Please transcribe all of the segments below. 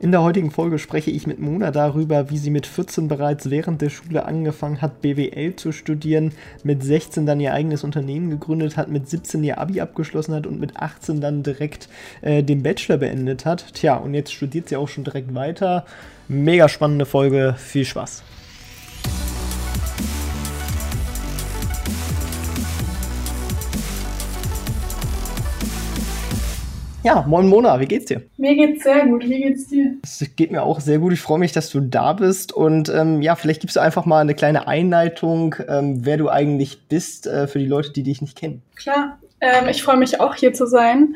In der heutigen Folge spreche ich mit Mona darüber, wie sie mit 14 bereits während der Schule angefangen hat, BWL zu studieren, mit 16 dann ihr eigenes Unternehmen gegründet hat, mit 17 ihr Abi abgeschlossen hat und mit 18 dann direkt äh, den Bachelor beendet hat. Tja, und jetzt studiert sie auch schon direkt weiter. Mega spannende Folge, viel Spaß. Ja, moin Mona, wie geht's dir? Mir geht's sehr gut, wie geht's dir? Es geht mir auch sehr gut. Ich freue mich, dass du da bist. Und ähm, ja, vielleicht gibst du einfach mal eine kleine Einleitung, ähm, wer du eigentlich bist, äh, für die Leute, die dich nicht kennen. Klar, ähm, ich freue mich auch hier zu sein.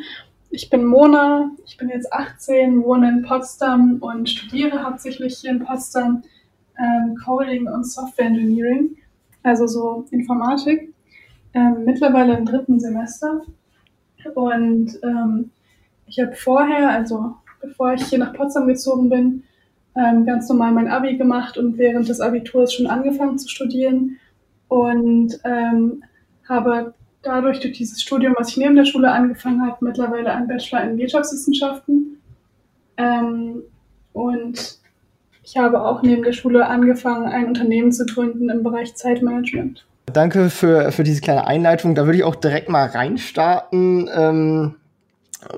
Ich bin Mona, ich bin jetzt 18, wohne in Potsdam und studiere hauptsächlich hier in Potsdam ähm, Coding und Software Engineering, also so Informatik. Ähm, mittlerweile im dritten Semester. Und ähm, ich habe vorher, also bevor ich hier nach Potsdam gezogen bin, ähm, ganz normal mein Abi gemacht und während des Abiturs schon angefangen zu studieren und ähm, habe dadurch durch dieses Studium, was ich neben der Schule angefangen habe, mittlerweile einen Bachelor in Wirtschaftswissenschaften. Ähm, und ich habe auch neben der Schule angefangen, ein Unternehmen zu gründen im Bereich Zeitmanagement. Danke für, für diese kleine Einleitung. Da würde ich auch direkt mal reinstarten. Ähm,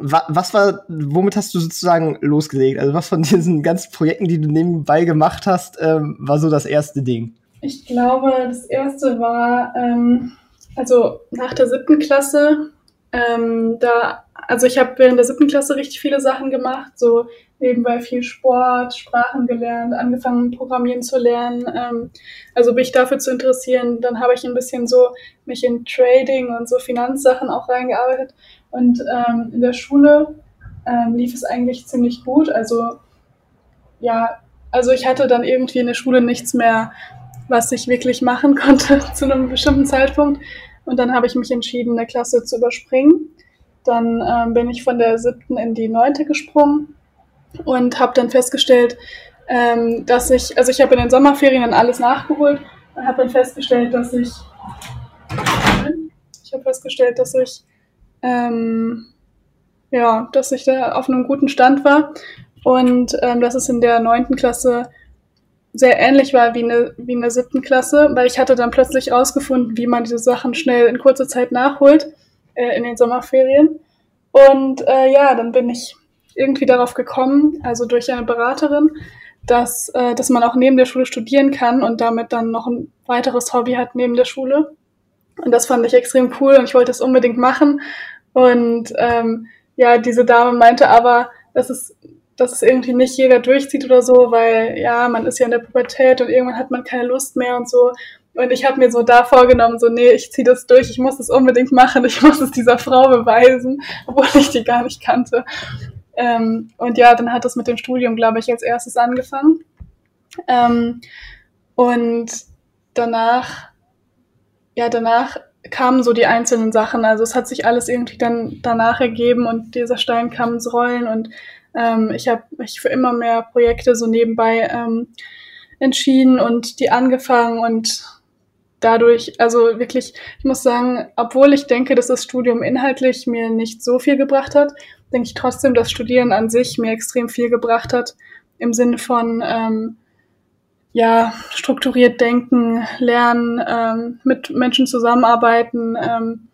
was war, womit hast du sozusagen losgelegt? Also was von diesen ganzen Projekten, die du nebenbei gemacht hast, ähm, war so das erste Ding? Ich glaube, das erste war, ähm, also nach der siebten Klasse, ähm, da, also ich habe während der siebten Klasse richtig viele Sachen gemacht, so nebenbei viel Sport, Sprachen gelernt, angefangen Programmieren zu lernen, ähm, also mich dafür zu interessieren. Dann habe ich ein bisschen so mich in Trading und so Finanzsachen auch reingearbeitet und ähm, in der Schule ähm, lief es eigentlich ziemlich gut. Also ja, also ich hatte dann irgendwie in der Schule nichts mehr, was ich wirklich machen konnte zu einem bestimmten Zeitpunkt. Und dann habe ich mich entschieden, eine Klasse zu überspringen. Dann ähm, bin ich von der siebten in die neunte gesprungen und habe dann festgestellt, ähm, dass ich, also ich habe in den Sommerferien dann alles nachgeholt und habe dann festgestellt, dass ich, ich habe festgestellt, dass ich ähm, ja, dass ich da auf einem guten Stand war und ähm, dass es in der neunten Klasse sehr ähnlich war wie in, der, wie in der siebten Klasse, weil ich hatte dann plötzlich rausgefunden, wie man diese Sachen schnell in kurzer Zeit nachholt äh, in den Sommerferien. Und äh, ja, dann bin ich irgendwie darauf gekommen, also durch eine Beraterin, dass, äh, dass man auch neben der Schule studieren kann und damit dann noch ein weiteres Hobby hat neben der Schule. Und das fand ich extrem cool und ich wollte es unbedingt machen. Und ähm, ja, diese Dame meinte aber, dass es, dass es irgendwie nicht jeder durchzieht oder so, weil ja, man ist ja in der Pubertät und irgendwann hat man keine Lust mehr und so. Und ich habe mir so da vorgenommen, so, nee, ich ziehe das durch, ich muss das unbedingt machen, ich muss es dieser Frau beweisen, obwohl ich die gar nicht kannte. Ähm, und ja, dann hat das mit dem Studium, glaube ich, als erstes angefangen. Ähm, und danach, ja, danach kamen so die einzelnen Sachen. Also es hat sich alles irgendwie dann danach ergeben und dieser Stein kam ins Rollen und ähm, ich habe mich für immer mehr Projekte so nebenbei ähm, entschieden und die angefangen und dadurch, also wirklich, ich muss sagen, obwohl ich denke, dass das Studium inhaltlich mir nicht so viel gebracht hat, denke ich trotzdem, dass Studieren an sich mir extrem viel gebracht hat im Sinne von ähm, ja, strukturiert denken, lernen, ähm, mit Menschen zusammenarbeiten ähm,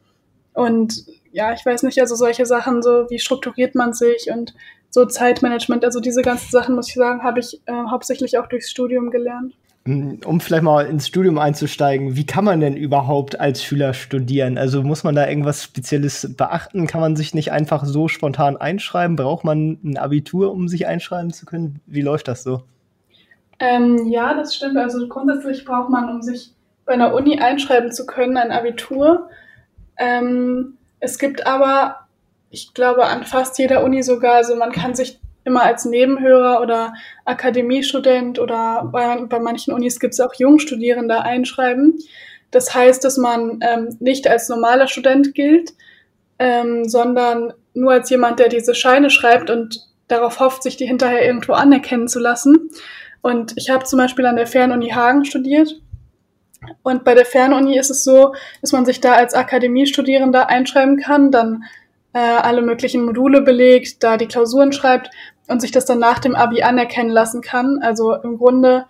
und ja, ich weiß nicht, also solche Sachen, so wie strukturiert man sich und so Zeitmanagement, also diese ganzen Sachen, muss ich sagen, habe ich äh, hauptsächlich auch durchs Studium gelernt. Um vielleicht mal ins Studium einzusteigen, wie kann man denn überhaupt als Schüler studieren? Also muss man da irgendwas Spezielles beachten? Kann man sich nicht einfach so spontan einschreiben? Braucht man ein Abitur, um sich einschreiben zu können? Wie läuft das so? Ähm, ja, das stimmt. Also grundsätzlich braucht man, um sich bei einer Uni einschreiben zu können, ein Abitur. Ähm, es gibt aber, ich glaube, an fast jeder Uni sogar, also man kann sich immer als Nebenhörer oder Akademiestudent oder bei, bei manchen Unis gibt es auch Jungstudierende einschreiben. Das heißt, dass man ähm, nicht als normaler Student gilt, ähm, sondern nur als jemand, der diese Scheine schreibt und darauf hofft, sich die hinterher irgendwo anerkennen zu lassen. Und ich habe zum Beispiel an der Fernuni Hagen studiert. Und bei der Fernuni ist es so, dass man sich da als Akademiestudierender einschreiben kann, dann äh, alle möglichen Module belegt, da die Klausuren schreibt und sich das dann nach dem Abi anerkennen lassen kann. Also im Grunde,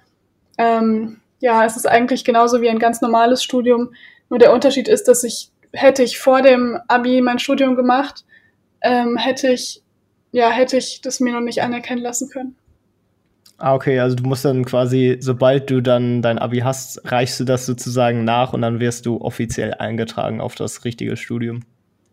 ähm, ja, es ist eigentlich genauso wie ein ganz normales Studium. Nur der Unterschied ist, dass ich, hätte ich vor dem Abi mein Studium gemacht, ähm, hätte ich, ja, hätte ich das mir noch nicht anerkennen lassen können. Ah, okay, also du musst dann quasi, sobald du dann dein Abi hast, reichst du das sozusagen nach und dann wirst du offiziell eingetragen auf das richtige Studium.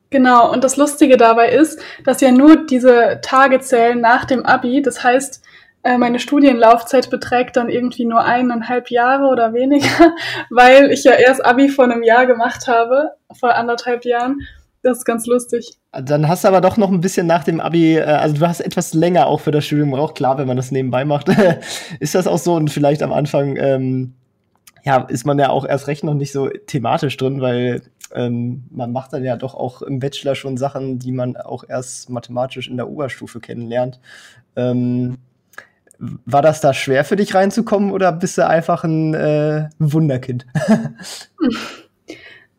Genau, und das Lustige dabei ist, dass ja nur diese Tage zählen nach dem Abi. Das heißt, äh, meine Studienlaufzeit beträgt dann irgendwie nur eineinhalb Jahre oder weniger, weil ich ja erst Abi vor einem Jahr gemacht habe, vor anderthalb Jahren. Das ist ganz lustig. Dann hast du aber doch noch ein bisschen nach dem Abi, äh, also du hast etwas länger auch für das Studium gebraucht. Klar, wenn man das nebenbei macht, ist das auch so. Und vielleicht am Anfang, ähm, ja, ist man ja auch erst recht noch nicht so thematisch drin, weil ähm, man macht dann ja doch auch im Bachelor schon Sachen, die man auch erst mathematisch in der Oberstufe kennenlernt. Ähm, war das da schwer für dich reinzukommen oder bist du einfach ein äh, Wunderkind?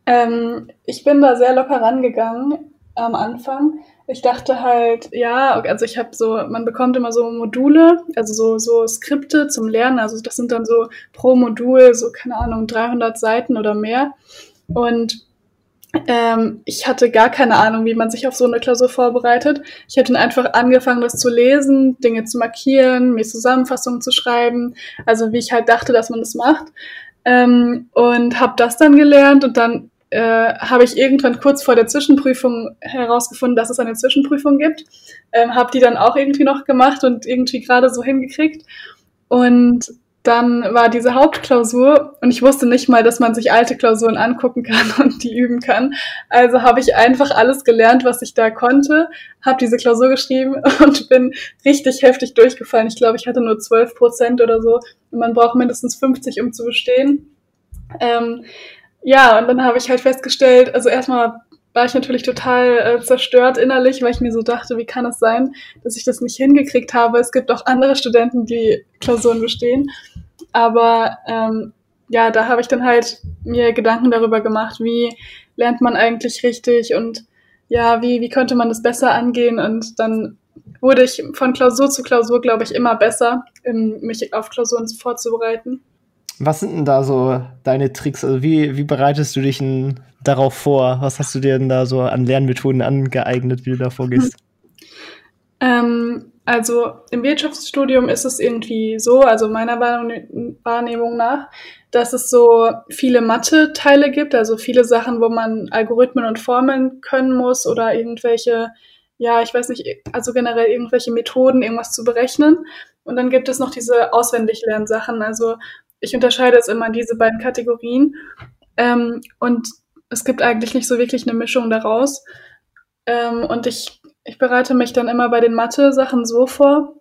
ähm, ich bin da sehr locker rangegangen am Anfang. Ich dachte halt, ja, also ich habe so, man bekommt immer so Module, also so, so Skripte zum Lernen. Also das sind dann so pro Modul, so keine Ahnung, 300 Seiten oder mehr. Und ähm, ich hatte gar keine Ahnung, wie man sich auf so eine Klausur vorbereitet. Ich habe dann einfach angefangen, das zu lesen, Dinge zu markieren, mir Zusammenfassungen zu schreiben, also wie ich halt dachte, dass man das macht. Ähm, und habe das dann gelernt und dann äh, habe ich irgendwann kurz vor der Zwischenprüfung herausgefunden, dass es eine Zwischenprüfung gibt. Ähm, habe die dann auch irgendwie noch gemacht und irgendwie gerade so hingekriegt. Und dann war diese Hauptklausur und ich wusste nicht mal, dass man sich alte Klausuren angucken kann und die üben kann. Also habe ich einfach alles gelernt, was ich da konnte, habe diese Klausur geschrieben und bin richtig heftig durchgefallen. Ich glaube, ich hatte nur 12 Prozent oder so und man braucht mindestens 50, um zu bestehen. Ähm, ja, und dann habe ich halt festgestellt, also erstmal war ich natürlich total äh, zerstört innerlich, weil ich mir so dachte, wie kann es sein, dass ich das nicht hingekriegt habe? Es gibt auch andere Studenten, die Klausuren bestehen. Aber ähm, ja, da habe ich dann halt mir Gedanken darüber gemacht, wie lernt man eigentlich richtig und ja, wie, wie könnte man das besser angehen? Und dann wurde ich von Klausur zu Klausur, glaube ich, immer besser, in, mich auf Klausuren vorzubereiten. Was sind denn da so deine Tricks? Also wie, wie bereitest du dich denn darauf vor? Was hast du dir denn da so an Lernmethoden angeeignet, wie du da vorgehst? Ähm, also im Wirtschaftsstudium ist es irgendwie so, also meiner Wahrnehmung nach, dass es so viele Mathe-Teile gibt, also viele Sachen, wo man Algorithmen und Formeln können muss oder irgendwelche, ja, ich weiß nicht, also generell irgendwelche Methoden, irgendwas zu berechnen. Und dann gibt es noch diese auswendig Lernsachen. Also ich unterscheide es immer in diese beiden Kategorien. Ähm, und es gibt eigentlich nicht so wirklich eine Mischung daraus. Ähm, und ich, ich bereite mich dann immer bei den Mathe-Sachen so vor,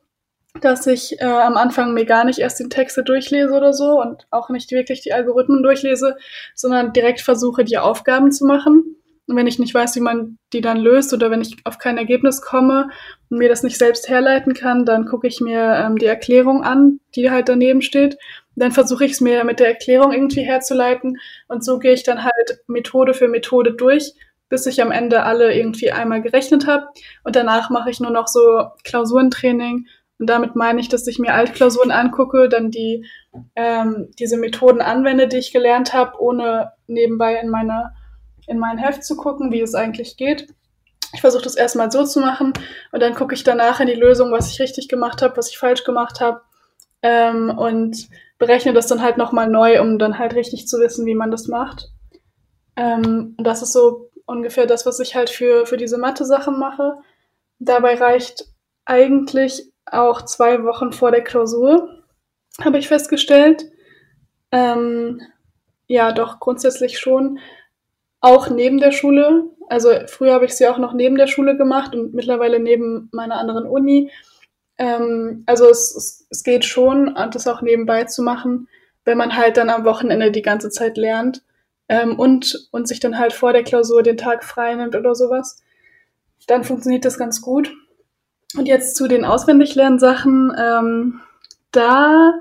dass ich äh, am Anfang mir gar nicht erst die Texte durchlese oder so und auch nicht wirklich die Algorithmen durchlese, sondern direkt versuche, die Aufgaben zu machen. Und wenn ich nicht weiß, wie man die dann löst oder wenn ich auf kein Ergebnis komme und mir das nicht selbst herleiten kann, dann gucke ich mir ähm, die Erklärung an, die halt daneben steht. Dann versuche ich es mir mit der Erklärung irgendwie herzuleiten und so gehe ich dann halt Methode für Methode durch, bis ich am Ende alle irgendwie einmal gerechnet habe und danach mache ich nur noch so Klausurentraining. Und damit meine ich, dass ich mir Altklausuren angucke, dann die ähm, diese Methoden anwende, die ich gelernt habe, ohne nebenbei in meine in mein Heft zu gucken, wie es eigentlich geht. Ich versuche das erstmal so zu machen und dann gucke ich danach in die Lösung, was ich richtig gemacht habe, was ich falsch gemacht habe ähm, und berechne das dann halt nochmal neu, um dann halt richtig zu wissen, wie man das macht. Ähm, das ist so ungefähr das, was ich halt für, für diese Mathe-Sachen mache. Dabei reicht eigentlich auch zwei Wochen vor der Klausur, habe ich festgestellt. Ähm, ja, doch grundsätzlich schon. Auch neben der Schule. Also früher habe ich sie auch noch neben der Schule gemacht und mittlerweile neben meiner anderen Uni. Ähm, also es, es, es geht schon, das auch nebenbei zu machen, wenn man halt dann am Wochenende die ganze Zeit lernt ähm, und, und sich dann halt vor der Klausur den Tag frei nimmt oder sowas. dann funktioniert das ganz gut. Und jetzt zu den Auswendiglernsachen. Ähm, da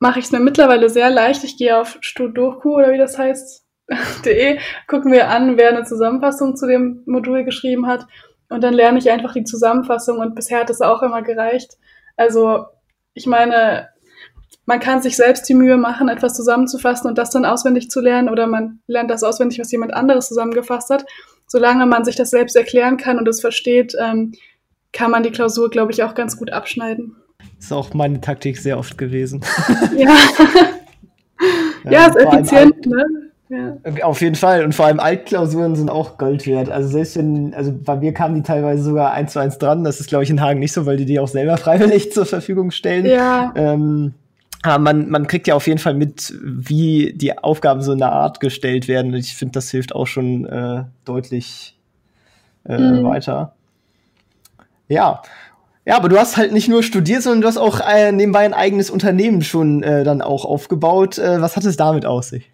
mache ich es mir mittlerweile sehr leicht. Ich gehe auf Studoku oder wie das heißt, de, gucken wir an, wer eine Zusammenfassung zu dem Modul geschrieben hat. Und dann lerne ich einfach die Zusammenfassung und bisher hat es auch immer gereicht. Also ich meine, man kann sich selbst die Mühe machen, etwas zusammenzufassen und das dann auswendig zu lernen oder man lernt das auswendig, was jemand anderes zusammengefasst hat. Solange man sich das selbst erklären kann und es versteht, ähm, kann man die Klausur, glaube ich, auch ganz gut abschneiden. Das ist auch meine Taktik sehr oft gewesen. Ja, ja, ja ist effizient, ne? Ja. Auf jeden Fall. Und vor allem Altklausuren sind auch Gold wert. Also selbst wenn, also bei mir kamen die teilweise sogar eins zu eins dran. Das ist, glaube ich, in Hagen nicht so, weil die die auch selber freiwillig zur Verfügung stellen. Ja. Ähm, aber man, man kriegt ja auf jeden Fall mit, wie die Aufgaben so in der Art gestellt werden. Und ich finde, das hilft auch schon äh, deutlich äh, mhm. weiter. Ja. Ja, aber du hast halt nicht nur studiert, sondern du hast auch äh, nebenbei ein eigenes Unternehmen schon äh, dann auch aufgebaut. Äh, was hat es damit aus sich?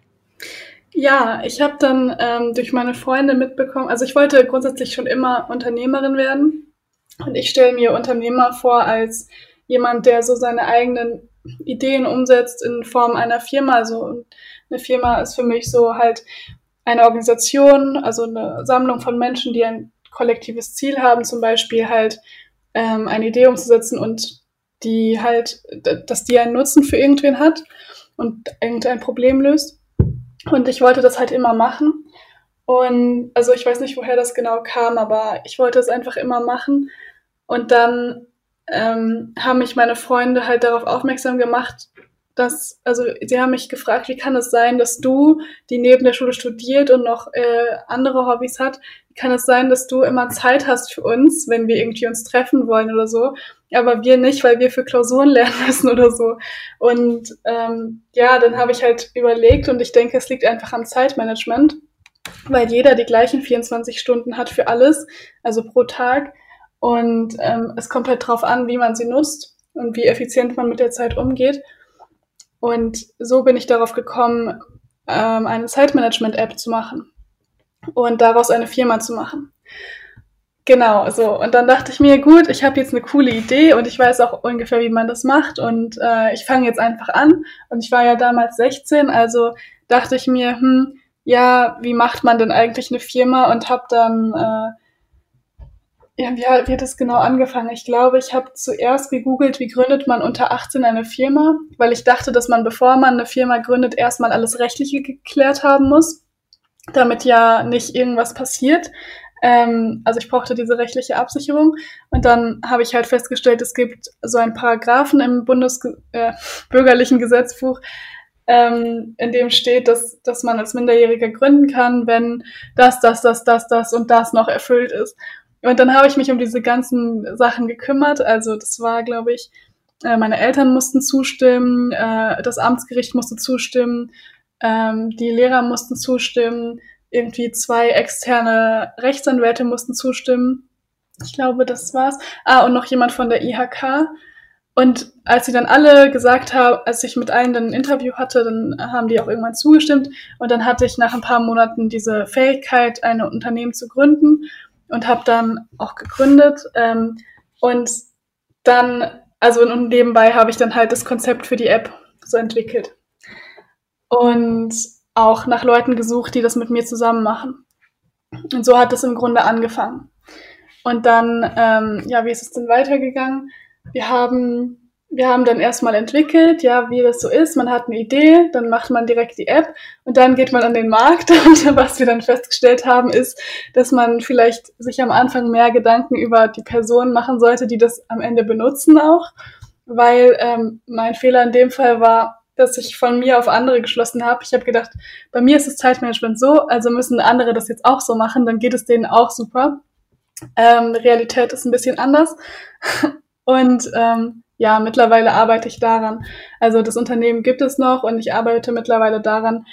Ja, ich habe dann ähm, durch meine Freunde mitbekommen, also ich wollte grundsätzlich schon immer Unternehmerin werden. Und ich stelle mir Unternehmer vor als jemand, der so seine eigenen Ideen umsetzt in Form einer Firma. Also eine Firma ist für mich so halt eine Organisation, also eine Sammlung von Menschen, die ein kollektives Ziel haben, zum Beispiel halt ähm, eine Idee umzusetzen und die halt, dass die einen Nutzen für irgendwen hat und irgendein Problem löst. Und ich wollte das halt immer machen. Und also ich weiß nicht, woher das genau kam, aber ich wollte es einfach immer machen. Und dann ähm, haben mich meine Freunde halt darauf aufmerksam gemacht, dass, also sie haben mich gefragt, wie kann es sein, dass du, die neben der Schule studiert und noch äh, andere Hobbys hat, wie kann es sein, dass du immer Zeit hast für uns, wenn wir irgendwie uns treffen wollen oder so, aber wir nicht, weil wir für Klausuren lernen müssen oder so. Und ähm, ja, dann habe ich halt überlegt und ich denke, es liegt einfach am Zeitmanagement, weil jeder die gleichen 24 Stunden hat für alles, also pro Tag. Und ähm, es kommt halt drauf an, wie man sie nutzt und wie effizient man mit der Zeit umgeht. Und so bin ich darauf gekommen, ähm, eine Zeitmanagement-App zu machen und daraus eine Firma zu machen. Genau, so. Und dann dachte ich mir, gut, ich habe jetzt eine coole Idee und ich weiß auch ungefähr, wie man das macht. Und äh, ich fange jetzt einfach an. Und ich war ja damals 16, also dachte ich mir, hm, ja, wie macht man denn eigentlich eine Firma? Und habe dann äh, ja, wie, wie hat es genau angefangen? Ich glaube, ich habe zuerst gegoogelt, wie gründet man unter 18 eine Firma, weil ich dachte, dass man, bevor man eine Firma gründet, erstmal alles Rechtliche geklärt haben muss, damit ja nicht irgendwas passiert. Ähm, also ich brauchte diese rechtliche Absicherung. Und dann habe ich halt festgestellt, es gibt so einen Paragraphen im Bundesbürgerlichen äh, Gesetzbuch, ähm, in dem steht, dass, dass man als Minderjähriger gründen kann, wenn das, das, das, das, das und das noch erfüllt ist. Und dann habe ich mich um diese ganzen Sachen gekümmert. Also das war, glaube ich, äh, meine Eltern mussten zustimmen, äh, das Amtsgericht musste zustimmen, ähm, die Lehrer mussten zustimmen, irgendwie zwei externe Rechtsanwälte mussten zustimmen. Ich glaube, das war's. Ah, und noch jemand von der IHK. Und als sie dann alle gesagt haben, als ich mit allen dann ein Interview hatte, dann haben die auch irgendwann zugestimmt. Und dann hatte ich nach ein paar Monaten diese Fähigkeit, ein Unternehmen zu gründen und habe dann auch gegründet. Ähm, und dann, also nebenbei habe ich dann halt das Konzept für die App so entwickelt. Und auch nach Leuten gesucht, die das mit mir zusammen machen. Und so hat es im Grunde angefangen. Und dann, ähm, ja, wie ist es denn weitergegangen? Wir haben wir haben dann erstmal entwickelt, ja, wie das so ist. Man hat eine Idee, dann macht man direkt die App und dann geht man an den Markt. Und was wir dann festgestellt haben, ist, dass man vielleicht sich am Anfang mehr Gedanken über die Personen machen sollte, die das am Ende benutzen auch. Weil ähm, mein Fehler in dem Fall war, dass ich von mir auf andere geschlossen habe. Ich habe gedacht, bei mir ist das Zeitmanagement so, also müssen andere das jetzt auch so machen, dann geht es denen auch super. Ähm, Realität ist ein bisschen anders. Und ähm, ja, mittlerweile arbeite ich daran. Also das Unternehmen gibt es noch und ich arbeite mittlerweile daran,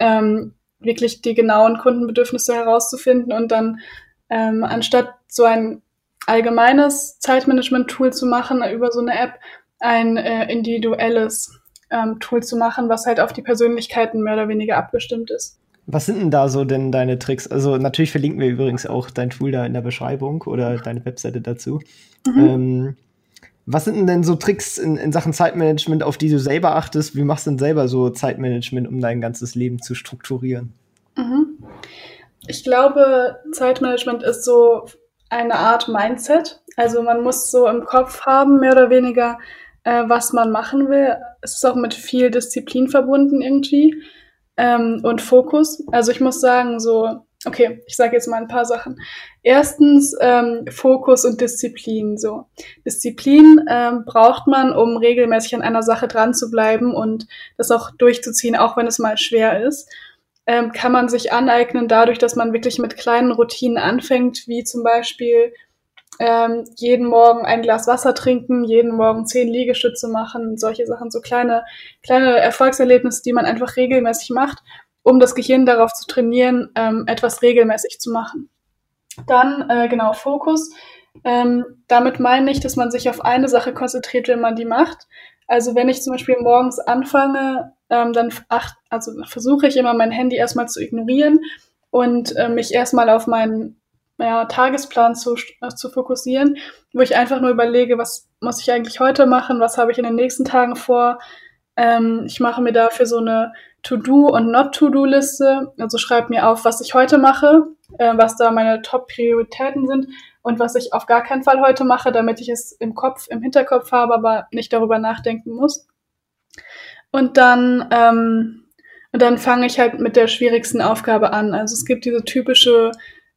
ähm, wirklich die genauen Kundenbedürfnisse herauszufinden und dann ähm, anstatt so ein allgemeines Zeitmanagement-Tool zu machen über so eine App, ein äh, individuelles ähm, Tool zu machen, was halt auf die Persönlichkeiten mehr oder weniger abgestimmt ist. Was sind denn da so denn deine Tricks? Also natürlich verlinken wir übrigens auch dein Tool da in der Beschreibung oder deine Webseite dazu. Mhm. Ähm, was sind denn so Tricks in, in Sachen Zeitmanagement, auf die du selber achtest? Wie machst du denn selber so Zeitmanagement, um dein ganzes Leben zu strukturieren? Mhm. Ich glaube, Zeitmanagement ist so eine Art Mindset. Also man muss so im Kopf haben, mehr oder weniger, äh, was man machen will. Es ist auch mit viel Disziplin verbunden irgendwie ähm, und Fokus. Also ich muss sagen, so, okay, ich sage jetzt mal ein paar Sachen. Erstens ähm, Fokus und Disziplin. So Disziplin ähm, braucht man, um regelmäßig an einer Sache dran zu bleiben und das auch durchzuziehen, auch wenn es mal schwer ist. Ähm, kann man sich aneignen dadurch, dass man wirklich mit kleinen Routinen anfängt, wie zum Beispiel ähm, jeden Morgen ein Glas Wasser trinken, jeden Morgen zehn Liegestütze machen, solche Sachen, so kleine, kleine Erfolgserlebnisse, die man einfach regelmäßig macht, um das Gehirn darauf zu trainieren, ähm, etwas regelmäßig zu machen. Dann, äh, genau, Fokus. Ähm, damit meine ich, dass man sich auf eine Sache konzentriert, wenn man die macht. Also wenn ich zum Beispiel morgens anfange, ähm, dann ach, also versuche ich immer mein Handy erstmal zu ignorieren und äh, mich erstmal auf meinen ja, Tagesplan zu, äh, zu fokussieren, wo ich einfach nur überlege, was muss ich eigentlich heute machen, was habe ich in den nächsten Tagen vor. Ähm, ich mache mir dafür so eine To-Do und Not-To-Do-Liste. Also schreibe mir auf, was ich heute mache, äh, was da meine Top-Prioritäten sind und was ich auf gar keinen Fall heute mache, damit ich es im Kopf, im Hinterkopf habe, aber nicht darüber nachdenken muss. Und dann, ähm, und dann fange ich halt mit der schwierigsten Aufgabe an. Also es gibt diese typische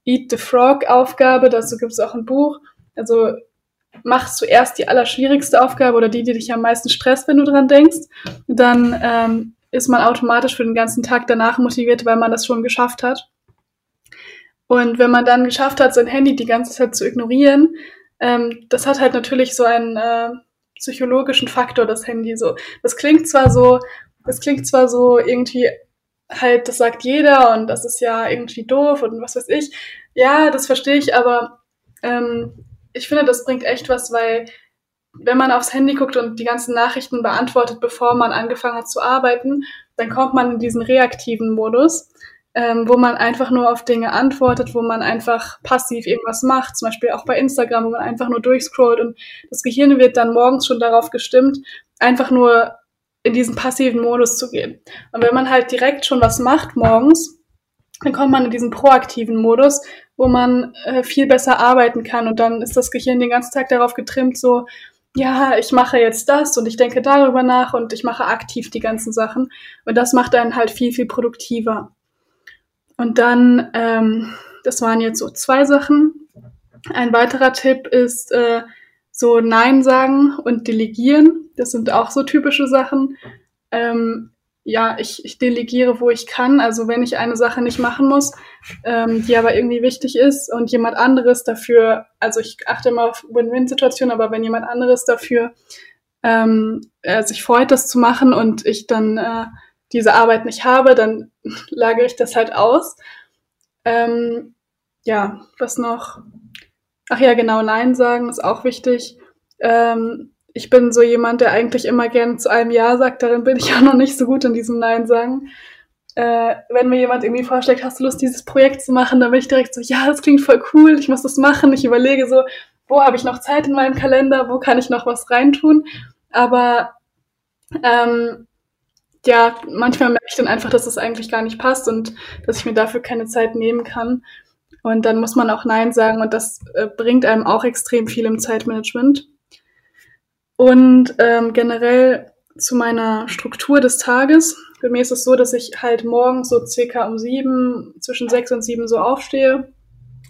Eat the Frog-Aufgabe, dazu gibt es auch ein Buch. Also machst du erst die allerschwierigste Aufgabe oder die, die dich am meisten stresst, wenn du dran denkst. Dann ähm, ist man automatisch für den ganzen Tag danach motiviert, weil man das schon geschafft hat. Und wenn man dann geschafft hat, sein Handy die ganze Zeit zu ignorieren, ähm, das hat halt natürlich so einen äh, psychologischen Faktor, das Handy. So, das klingt zwar so, das klingt zwar so irgendwie halt, das sagt jeder und das ist ja irgendwie doof und was weiß ich. Ja, das verstehe ich, aber ähm, ich finde, das bringt echt was, weil wenn man aufs Handy guckt und die ganzen Nachrichten beantwortet, bevor man angefangen hat zu arbeiten, dann kommt man in diesen reaktiven Modus, ähm, wo man einfach nur auf Dinge antwortet, wo man einfach passiv irgendwas macht, zum Beispiel auch bei Instagram, wo man einfach nur durchscrollt und das Gehirn wird dann morgens schon darauf gestimmt, einfach nur in diesen passiven Modus zu gehen. Und wenn man halt direkt schon was macht morgens, dann kommt man in diesen proaktiven Modus, wo man äh, viel besser arbeiten kann. Und dann ist das Gehirn den ganzen Tag darauf getrimmt, so, ja, ich mache jetzt das und ich denke darüber nach und ich mache aktiv die ganzen Sachen. Und das macht einen halt viel, viel produktiver. Und dann, ähm, das waren jetzt so zwei Sachen. Ein weiterer Tipp ist äh, so Nein sagen und delegieren. Das sind auch so typische Sachen. Ähm, ja, ich, ich delegiere, wo ich kann. Also wenn ich eine Sache nicht machen muss, ähm, die aber irgendwie wichtig ist und jemand anderes dafür, also ich achte immer auf Win-Win-Situationen, aber wenn jemand anderes dafür ähm, äh, sich freut, das zu machen und ich dann äh, diese Arbeit nicht habe, dann lagere ich das halt aus. Ähm, ja, was noch? Ach ja, genau, Nein sagen ist auch wichtig. Ähm, ich bin so jemand, der eigentlich immer gerne zu einem Ja sagt. Darin bin ich auch noch nicht so gut in diesem Nein sagen. Äh, wenn mir jemand irgendwie vorschlägt, hast du Lust, dieses Projekt zu machen, dann bin ich direkt so, ja, das klingt voll cool, ich muss das machen. Ich überlege so, wo habe ich noch Zeit in meinem Kalender, wo kann ich noch was reintun. Aber ähm, ja, manchmal merke ich dann einfach, dass es eigentlich gar nicht passt und dass ich mir dafür keine Zeit nehmen kann. Und dann muss man auch Nein sagen und das äh, bringt einem auch extrem viel im Zeitmanagement. Und ähm, generell zu meiner Struktur des Tages. Bei mir ist es so, dass ich halt morgens so circa um sieben, zwischen sechs und sieben so aufstehe.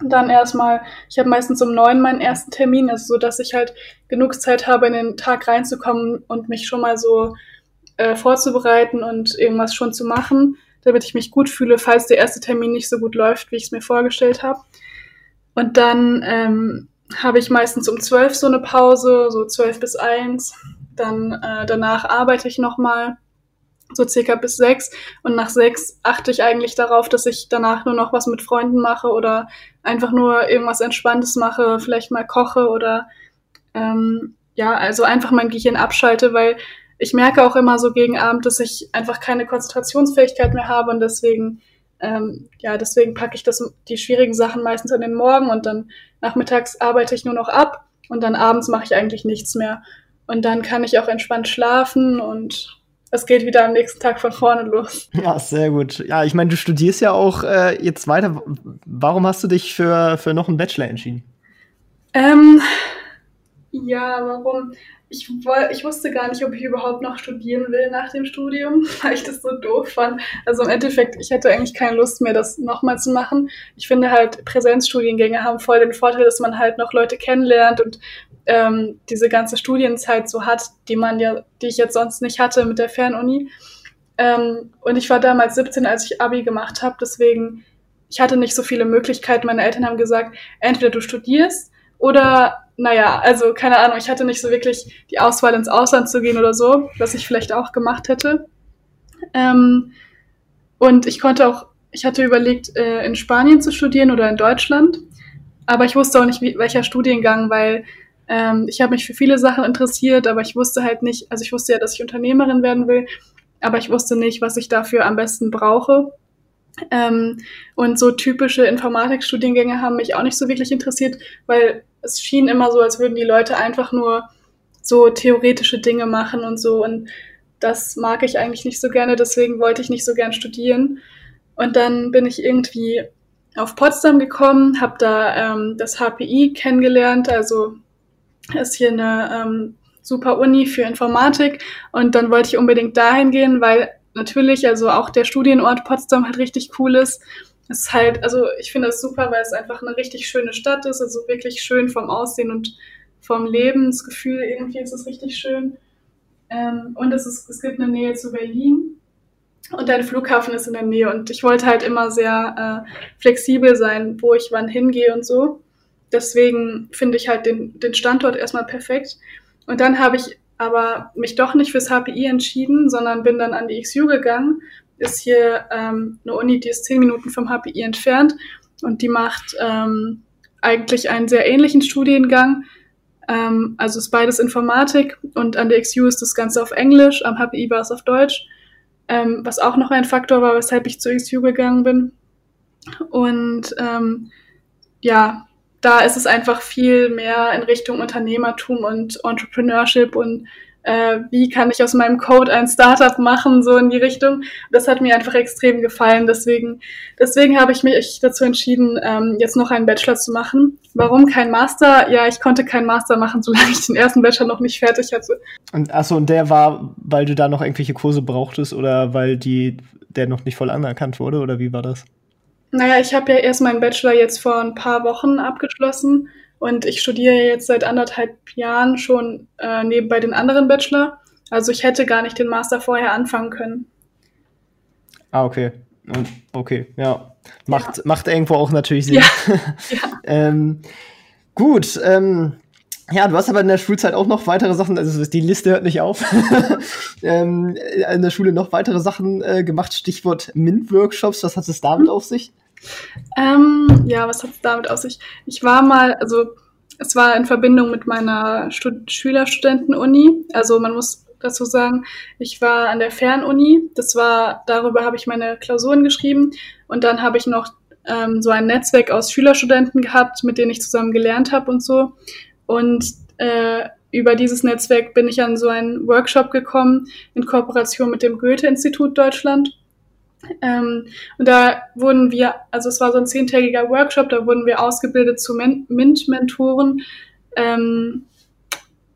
Und dann erstmal, ich habe meistens um neun meinen ersten Termin, also so, dass ich halt genug Zeit habe, in den Tag reinzukommen und mich schon mal so äh, vorzubereiten und irgendwas schon zu machen, damit ich mich gut fühle, falls der erste Termin nicht so gut läuft, wie ich es mir vorgestellt habe. Und dann ähm, habe ich meistens um zwölf so eine Pause, so zwölf bis eins. Dann äh, danach arbeite ich nochmal so circa bis sechs. Und nach sechs achte ich eigentlich darauf, dass ich danach nur noch was mit Freunden mache oder einfach nur irgendwas Entspanntes mache, vielleicht mal koche oder ähm, ja, also einfach mein Gehirn abschalte, weil ich merke auch immer so gegen Abend, dass ich einfach keine Konzentrationsfähigkeit mehr habe und deswegen Ähm, ja, deswegen packe ich das, die schwierigen Sachen meistens an den Morgen und dann nachmittags arbeite ich nur noch ab und dann abends mache ich eigentlich nichts mehr. Und dann kann ich auch entspannt schlafen und es geht wieder am nächsten Tag von vorne los. Ja, sehr gut. Ja, ich meine, du studierst ja auch äh, jetzt weiter. Warum hast du dich für, für noch einen Bachelor entschieden? Ähm, ja, warum? Ich, ich wusste gar nicht, ob ich überhaupt noch studieren will nach dem Studium, weil ich das so doof fand. Also im Endeffekt, ich hätte eigentlich keine Lust mehr, das nochmal zu machen. Ich finde halt, Präsenzstudiengänge haben voll den Vorteil, dass man halt noch Leute kennenlernt und ähm, diese ganze Studienzeit so hat, die man ja, die ich jetzt sonst nicht hatte mit der Fernuni. Ähm, und ich war damals 17, als ich Abi gemacht habe, deswegen ich hatte nicht so viele Möglichkeiten. Meine Eltern haben gesagt, entweder du studierst oder naja, also keine Ahnung, ich hatte nicht so wirklich die Auswahl ins Ausland zu gehen oder so, was ich vielleicht auch gemacht hätte. Ähm, und ich konnte auch, ich hatte überlegt, äh, in Spanien zu studieren oder in Deutschland, aber ich wusste auch nicht, wie, welcher Studiengang, weil ähm, ich habe mich für viele Sachen interessiert, aber ich wusste halt nicht, also ich wusste ja, dass ich Unternehmerin werden will, aber ich wusste nicht, was ich dafür am besten brauche. Ähm, und so typische Informatikstudiengänge haben mich auch nicht so wirklich interessiert, weil es schien immer so, als würden die Leute einfach nur so theoretische Dinge machen und so. Und das mag ich eigentlich nicht so gerne, deswegen wollte ich nicht so gern studieren. Und dann bin ich irgendwie auf Potsdam gekommen, habe da ähm, das HPI kennengelernt, also ist hier eine ähm, super Uni für Informatik und dann wollte ich unbedingt dahin gehen, weil natürlich, also auch der Studienort Potsdam halt richtig cool ist. Es ist halt, also ich finde das super, weil es einfach eine richtig schöne Stadt ist, also wirklich schön vom Aussehen und vom Lebensgefühl irgendwie ist es richtig schön. Ähm, und es, ist, es gibt eine Nähe zu Berlin und ein Flughafen ist in der Nähe und ich wollte halt immer sehr äh, flexibel sein, wo ich wann hingehe und so deswegen finde ich halt den, den Standort erstmal perfekt. Und dann habe ich aber mich doch nicht fürs HPI entschieden, sondern bin dann an die XU gegangen. Ist hier ähm, eine Uni, die ist zehn Minuten vom HPI entfernt und die macht ähm, eigentlich einen sehr ähnlichen Studiengang. Ähm, also ist beides Informatik und an der XU ist das Ganze auf Englisch, am HPI war es auf Deutsch, ähm, was auch noch ein Faktor war, weshalb ich zur XU gegangen bin. Und ähm, ja, da ist es einfach viel mehr in Richtung Unternehmertum und Entrepreneurship und äh, wie kann ich aus meinem Code ein Startup machen, so in die Richtung. Das hat mir einfach extrem gefallen. Deswegen, deswegen habe ich mich dazu entschieden, ähm, jetzt noch einen Bachelor zu machen. Warum kein Master? Ja, ich konnte keinen Master machen, solange ich den ersten Bachelor noch nicht fertig hatte. Und achso, und der war, weil du da noch irgendwelche Kurse brauchtest oder weil die, der noch nicht voll anerkannt wurde, oder wie war das? Naja, ich habe ja erst meinen Bachelor jetzt vor ein paar Wochen abgeschlossen und ich studiere jetzt seit anderthalb Jahren schon äh, nebenbei den anderen Bachelor. Also ich hätte gar nicht den Master vorher anfangen können. Ah, okay. Okay, ja. Macht, ja. macht irgendwo auch natürlich Sinn. Ja. ja. ähm, gut, ähm, ja, du hast aber in der Schulzeit auch noch weitere Sachen, also die Liste hört nicht auf, ähm, in der Schule noch weitere Sachen äh, gemacht, Stichwort MINT-Workshops, was hat es damit auf sich? Ähm, ja, was hat es damit auf sich? Ich war mal, also es war in Verbindung mit meiner Stud Schülerstudenten-Uni, also man muss dazu sagen, ich war an der Fernuni, das war, darüber habe ich meine Klausuren geschrieben und dann habe ich noch ähm, so ein Netzwerk aus Schülerstudenten gehabt, mit denen ich zusammen gelernt habe und so. Und äh, über dieses Netzwerk bin ich an so einen Workshop gekommen in Kooperation mit dem Goethe-Institut Deutschland. Ähm, und da wurden wir, also es war so ein zehntägiger Workshop, da wurden wir ausgebildet zu MINT-Mentoren. Ähm,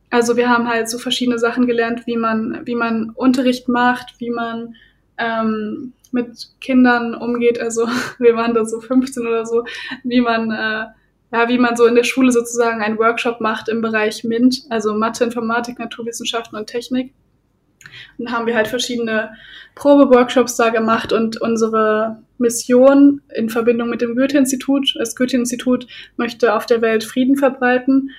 also wir haben halt so verschiedene Sachen gelernt, wie man, wie man Unterricht macht, wie man ähm, mit Kindern umgeht. Also wir waren da so 15 oder so, wie man äh, ja, wie man so in der Schule sozusagen einen Workshop macht im Bereich MINT, also Mathe, Informatik, Naturwissenschaften und Technik. Und haben wir halt verschiedene Probeworkshops da gemacht und unsere Mission in Verbindung mit dem Goethe-Institut, das Goethe-Institut möchte auf der Welt Frieden verbreiten.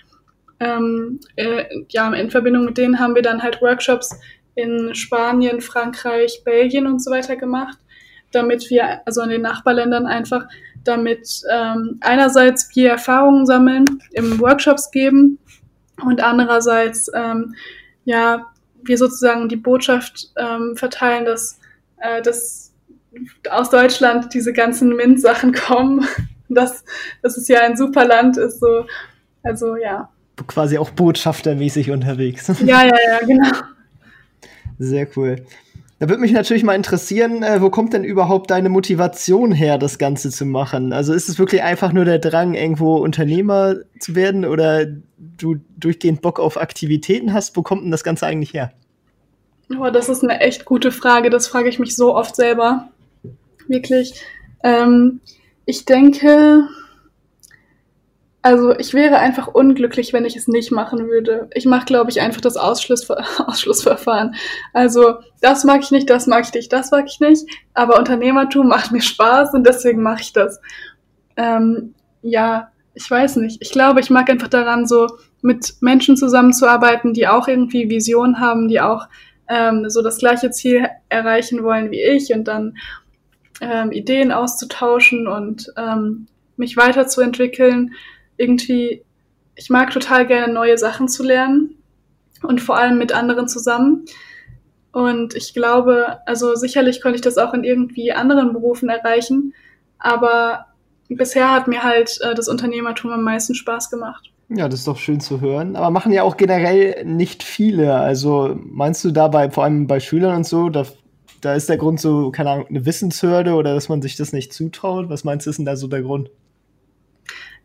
Ähm, äh, ja, in Verbindung mit denen haben wir dann halt Workshops in Spanien, Frankreich, Belgien und so weiter gemacht, damit wir, also in den Nachbarländern einfach damit ähm, einerseits wir Erfahrungen sammeln, im Workshops geben und andererseits ähm, ja wir sozusagen die Botschaft ähm, verteilen, dass, äh, dass aus Deutschland diese ganzen MINT-Sachen kommen. Das, das ist ja ein super Land, ist so, also ja. Quasi auch botschaftermäßig unterwegs. Ja, ja, ja, genau. Sehr cool. Da würde mich natürlich mal interessieren, äh, wo kommt denn überhaupt deine Motivation her, das Ganze zu machen? Also ist es wirklich einfach nur der Drang, irgendwo Unternehmer zu werden oder du durchgehend Bock auf Aktivitäten hast? Wo kommt denn das Ganze eigentlich her? Oh, das ist eine echt gute Frage. Das frage ich mich so oft selber. Wirklich. Ähm, ich denke, also ich wäre einfach unglücklich, wenn ich es nicht machen würde. Ich mache, glaube ich, einfach das Ausschlussver Ausschlussverfahren. Also das mag ich nicht, das mag ich nicht, das mag ich nicht. Aber Unternehmertum macht mir Spaß und deswegen mache ich das. Ähm, ja, ich weiß nicht. Ich glaube, ich mag einfach daran, so mit Menschen zusammenzuarbeiten, die auch irgendwie Vision haben, die auch ähm, so das gleiche Ziel erreichen wollen wie ich und dann ähm, Ideen auszutauschen und ähm, mich weiterzuentwickeln irgendwie, ich mag total gerne neue Sachen zu lernen und vor allem mit anderen zusammen. Und ich glaube, also sicherlich konnte ich das auch in irgendwie anderen Berufen erreichen, aber bisher hat mir halt äh, das Unternehmertum am meisten Spaß gemacht. Ja, das ist doch schön zu hören. Aber machen ja auch generell nicht viele. Also meinst du dabei, vor allem bei Schülern und so, da, da ist der Grund so, keine Ahnung, eine Wissenshürde oder dass man sich das nicht zutraut? Was meinst du, ist denn da so der Grund?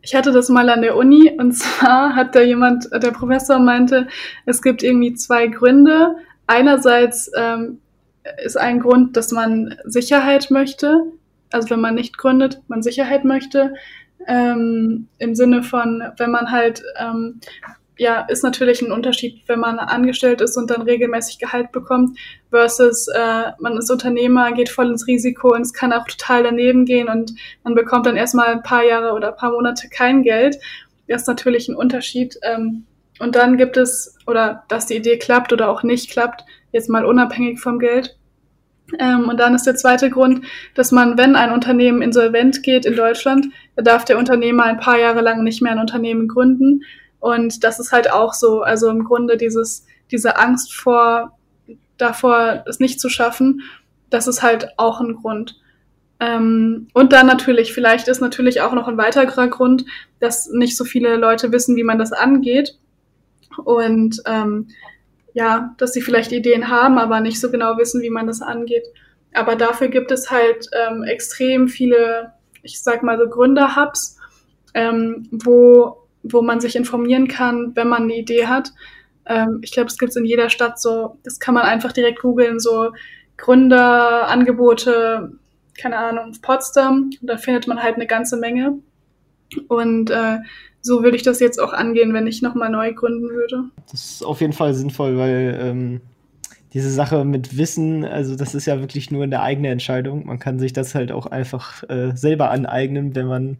Ich hatte das mal an der Uni und zwar hat da jemand, der Professor meinte, es gibt irgendwie zwei Gründe. Einerseits ähm, ist ein Grund, dass man Sicherheit möchte, also wenn man nicht gründet, man Sicherheit möchte, ähm, im Sinne von, wenn man halt ähm, ja, ist natürlich ein Unterschied, wenn man angestellt ist und dann regelmäßig Gehalt bekommt, versus äh, man ist Unternehmer, geht voll ins Risiko und es kann auch total daneben gehen und man bekommt dann erstmal ein paar Jahre oder ein paar Monate kein Geld. Das ist natürlich ein Unterschied. Ähm, und dann gibt es, oder dass die Idee klappt oder auch nicht klappt, jetzt mal unabhängig vom Geld. Ähm, und dann ist der zweite Grund, dass man, wenn ein Unternehmen insolvent geht in Deutschland, darf der Unternehmer ein paar Jahre lang nicht mehr ein Unternehmen gründen und das ist halt auch so, also im Grunde dieses, diese Angst vor, davor, es nicht zu schaffen, das ist halt auch ein Grund. Ähm, und dann natürlich, vielleicht ist natürlich auch noch ein weiterer Grund, dass nicht so viele Leute wissen, wie man das angeht. Und ähm, ja, dass sie vielleicht Ideen haben, aber nicht so genau wissen, wie man das angeht. Aber dafür gibt es halt ähm, extrem viele, ich sag mal so Gründerhubs, ähm, wo wo man sich informieren kann, wenn man eine Idee hat. Ähm, ich glaube, es gibt es in jeder Stadt so, das kann man einfach direkt googeln, so Gründerangebote, keine Ahnung, Potsdam. Und da findet man halt eine ganze Menge. Und äh, so würde ich das jetzt auch angehen, wenn ich nochmal neu gründen würde. Das ist auf jeden Fall sinnvoll, weil ähm, diese Sache mit Wissen, also das ist ja wirklich nur eine eigene Entscheidung. Man kann sich das halt auch einfach äh, selber aneignen, wenn man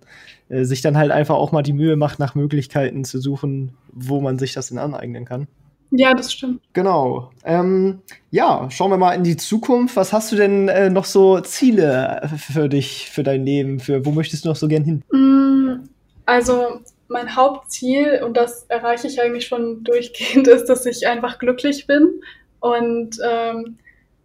äh, sich dann halt einfach auch mal die Mühe macht, nach Möglichkeiten zu suchen, wo man sich das denn aneignen kann. Ja, das stimmt. Genau. Ähm, ja, schauen wir mal in die Zukunft. Was hast du denn äh, noch so Ziele für dich, für dein Leben? Für wo möchtest du noch so gern hin? Mm, also mein Hauptziel, und das erreiche ich eigentlich schon durchgehend, ist, dass ich einfach glücklich bin. Und ähm,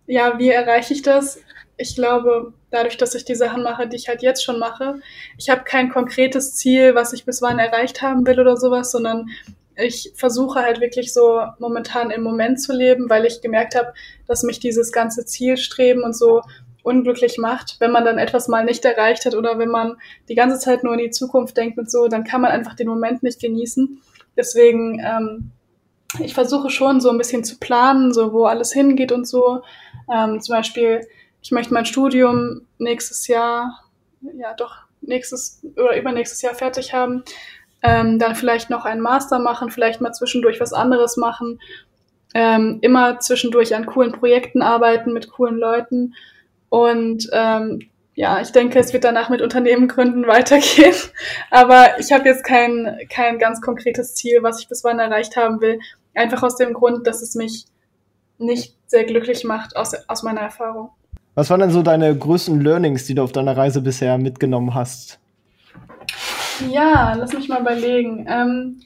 ja, wie erreiche ich das? Ich glaube, dadurch, dass ich die Sachen mache, die ich halt jetzt schon mache. Ich habe kein konkretes Ziel, was ich bis wann erreicht haben will oder sowas, sondern ich versuche halt wirklich so momentan im Moment zu leben, weil ich gemerkt habe, dass mich dieses ganze Zielstreben und so unglücklich macht, wenn man dann etwas mal nicht erreicht hat oder wenn man die ganze Zeit nur in die Zukunft denkt und so, dann kann man einfach den Moment nicht genießen. Deswegen, ähm, ich versuche schon so ein bisschen zu planen, so wo alles hingeht und so. Ähm, zum Beispiel ich möchte mein Studium nächstes Jahr, ja doch, nächstes oder übernächstes Jahr fertig haben. Ähm, dann vielleicht noch einen Master machen, vielleicht mal zwischendurch was anderes machen. Ähm, immer zwischendurch an coolen Projekten arbeiten mit coolen Leuten. Und ähm, ja, ich denke, es wird danach mit Unternehmen gründen weitergehen. Aber ich habe jetzt kein, kein ganz konkretes Ziel, was ich bis wann erreicht haben will. Einfach aus dem Grund, dass es mich nicht sehr glücklich macht aus, aus meiner Erfahrung. Was waren denn so deine größten Learnings, die du auf deiner Reise bisher mitgenommen hast? Ja, lass mich mal überlegen. Ähm,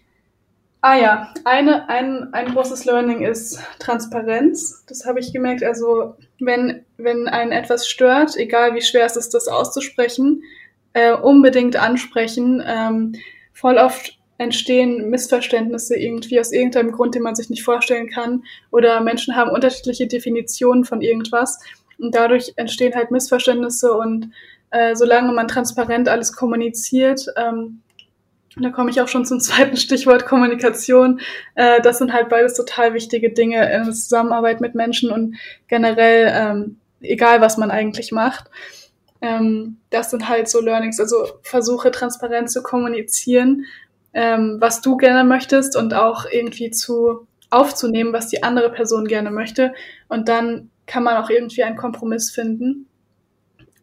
ah ja, eine, ein, ein großes Learning ist Transparenz. Das habe ich gemerkt. Also wenn, wenn einen etwas stört, egal wie schwer es ist, das auszusprechen, äh, unbedingt ansprechen. Ähm, voll oft entstehen Missverständnisse irgendwie aus irgendeinem Grund, den man sich nicht vorstellen kann. Oder Menschen haben unterschiedliche Definitionen von irgendwas. Und dadurch entstehen halt Missverständnisse und äh, solange man transparent alles kommuniziert, ähm, da komme ich auch schon zum zweiten Stichwort Kommunikation. Äh, das sind halt beides total wichtige Dinge in der Zusammenarbeit mit Menschen und generell, ähm, egal was man eigentlich macht. Ähm, das sind halt so Learnings. Also versuche transparent zu kommunizieren, ähm, was du gerne möchtest und auch irgendwie zu aufzunehmen, was die andere Person gerne möchte. Und dann kann man auch irgendwie einen Kompromiss finden.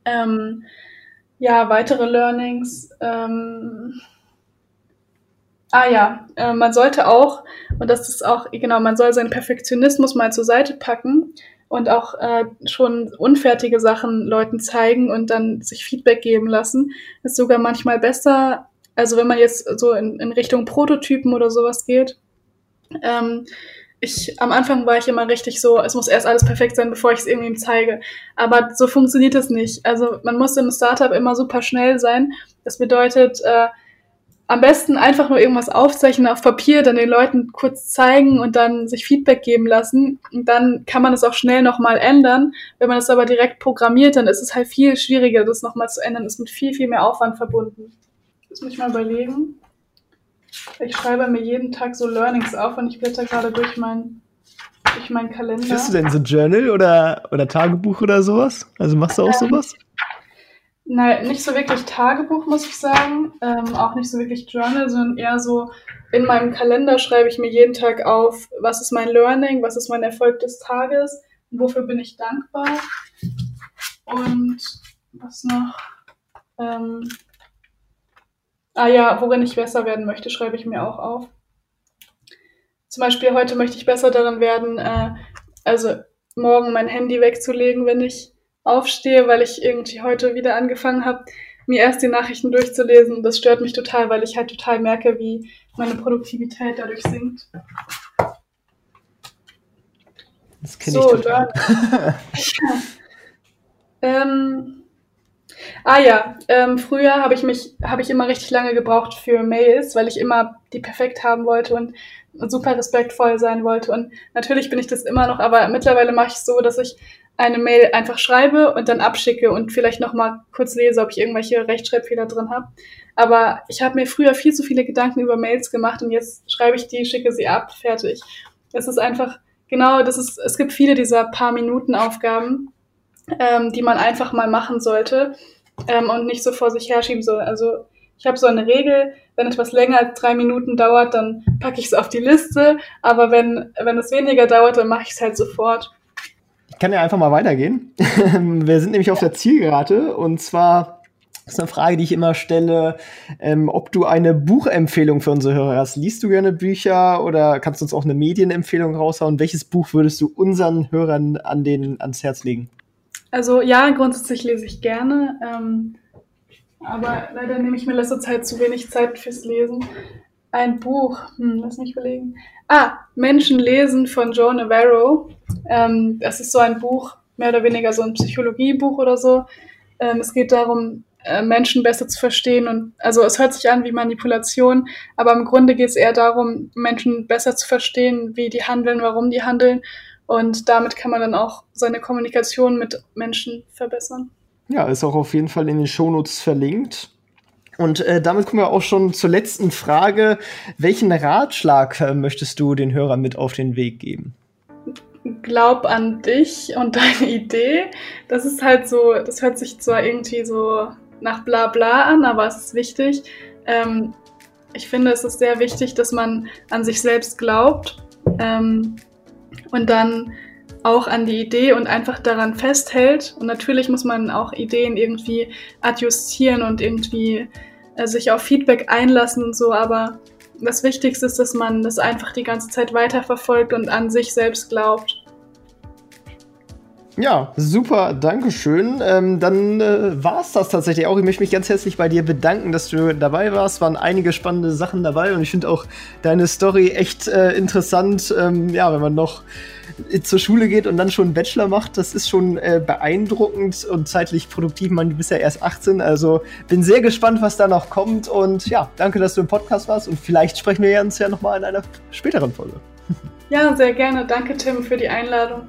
Ähm, ja, weitere Learnings. Ähm, ah ja, äh, man sollte auch, und das ist auch, genau, man soll seinen Perfektionismus mal zur Seite packen und auch äh, schon unfertige Sachen Leuten zeigen und dann sich Feedback geben lassen. Ist sogar manchmal besser, also wenn man jetzt so in, in Richtung Prototypen oder sowas geht. Ähm, ich, am Anfang war ich immer richtig so, es muss erst alles perfekt sein, bevor ich es irgendwem zeige. Aber so funktioniert es nicht. Also man muss im Startup immer super schnell sein. Das bedeutet, äh, am besten einfach nur irgendwas aufzeichnen auf Papier, dann den Leuten kurz zeigen und dann sich Feedback geben lassen. Und dann kann man es auch schnell nochmal ändern. Wenn man es aber direkt programmiert, dann ist es halt viel schwieriger, das nochmal zu ändern. ist mit viel, viel mehr Aufwand verbunden. Das muss ich mal überlegen. Ich schreibe mir jeden Tag so Learnings auf und ich blätter gerade durch meinen durch meinen Kalender. Bist du denn so Journal oder, oder Tagebuch oder sowas? Also machst du auch ähm, sowas? Nein, nicht so wirklich Tagebuch, muss ich sagen. Ähm, auch nicht so wirklich Journal, sondern eher so in meinem Kalender schreibe ich mir jeden Tag auf, was ist mein Learning, was ist mein Erfolg des Tages, wofür bin ich dankbar. Und was noch? Ähm, ah ja, worin ich besser werden möchte, schreibe ich mir auch auf. Zum Beispiel heute möchte ich besser darin werden, äh, also morgen mein Handy wegzulegen, wenn ich aufstehe, weil ich irgendwie heute wieder angefangen habe, mir erst die Nachrichten durchzulesen. Das stört mich total, weil ich halt total merke, wie meine Produktivität dadurch sinkt. Das kenne so, ich total. ähm, ah ja, ähm, früher habe ich mich, habe ich immer richtig lange gebraucht für Mails, weil ich immer die perfekt haben wollte und super respektvoll sein wollte. Und natürlich bin ich das immer noch, aber mittlerweile mache ich so, dass ich eine Mail einfach schreibe und dann abschicke und vielleicht noch mal kurz lese, ob ich irgendwelche Rechtschreibfehler drin habe. Aber ich habe mir früher viel zu viele Gedanken über Mails gemacht und jetzt schreibe ich die, schicke sie ab, fertig. Es ist einfach genau, das ist, es gibt viele dieser paar Minuten Aufgaben, ähm, die man einfach mal machen sollte ähm, und nicht so vor sich herschieben soll. Also ich habe so eine Regel, wenn etwas länger als drei Minuten dauert, dann packe ich es auf die Liste, aber wenn, wenn es weniger dauert, dann mache ich es halt sofort. Ich kann ja einfach mal weitergehen. Wir sind nämlich auf der Zielgerade und zwar ist eine Frage, die ich immer stelle, ähm, ob du eine Buchempfehlung für unsere Hörer hast. Liest du gerne Bücher oder kannst du uns auch eine Medienempfehlung raushauen? Welches Buch würdest du unseren Hörern an den, ans Herz legen? Also ja, grundsätzlich lese ich gerne, ähm, aber leider nehme ich mir letzter Zeit zu wenig Zeit fürs Lesen. Ein Buch, hm, lass mich überlegen. Ah, Menschen lesen von Joe Navarro. Ähm, das ist so ein Buch, mehr oder weniger so ein Psychologiebuch oder so. Ähm, es geht darum, äh, Menschen besser zu verstehen und also es hört sich an wie Manipulation, aber im Grunde geht es eher darum, Menschen besser zu verstehen, wie die handeln, warum die handeln und damit kann man dann auch seine Kommunikation mit Menschen verbessern. Ja, ist auch auf jeden Fall in den Shownotes verlinkt. Und äh, damit kommen wir auch schon zur letzten Frage. Welchen Ratschlag äh, möchtest du den Hörern mit auf den Weg geben? Glaub an dich und deine Idee. Das ist halt so, das hört sich zwar irgendwie so nach bla bla an, aber es ist wichtig. Ähm, ich finde, es ist sehr wichtig, dass man an sich selbst glaubt ähm, und dann auch an die Idee und einfach daran festhält. Und natürlich muss man auch Ideen irgendwie adjustieren und irgendwie äh, sich auf Feedback einlassen und so, aber das Wichtigste ist, dass man das einfach die ganze Zeit weiterverfolgt und an sich selbst glaubt. Ja, super, danke schön. Ähm, dann äh, war es das tatsächlich auch. Ich möchte mich ganz herzlich bei dir bedanken, dass du dabei warst. Waren einige spannende Sachen dabei und ich finde auch deine Story echt äh, interessant. Ähm, ja, wenn man noch zur Schule geht und dann schon einen Bachelor macht, das ist schon äh, beeindruckend und zeitlich produktiv. Man, bist ja erst 18, also bin sehr gespannt, was da noch kommt. Und ja, danke, dass du im Podcast warst und vielleicht sprechen wir uns ja nochmal in einer späteren Folge. Ja, sehr gerne. Danke, Tim, für die Einladung.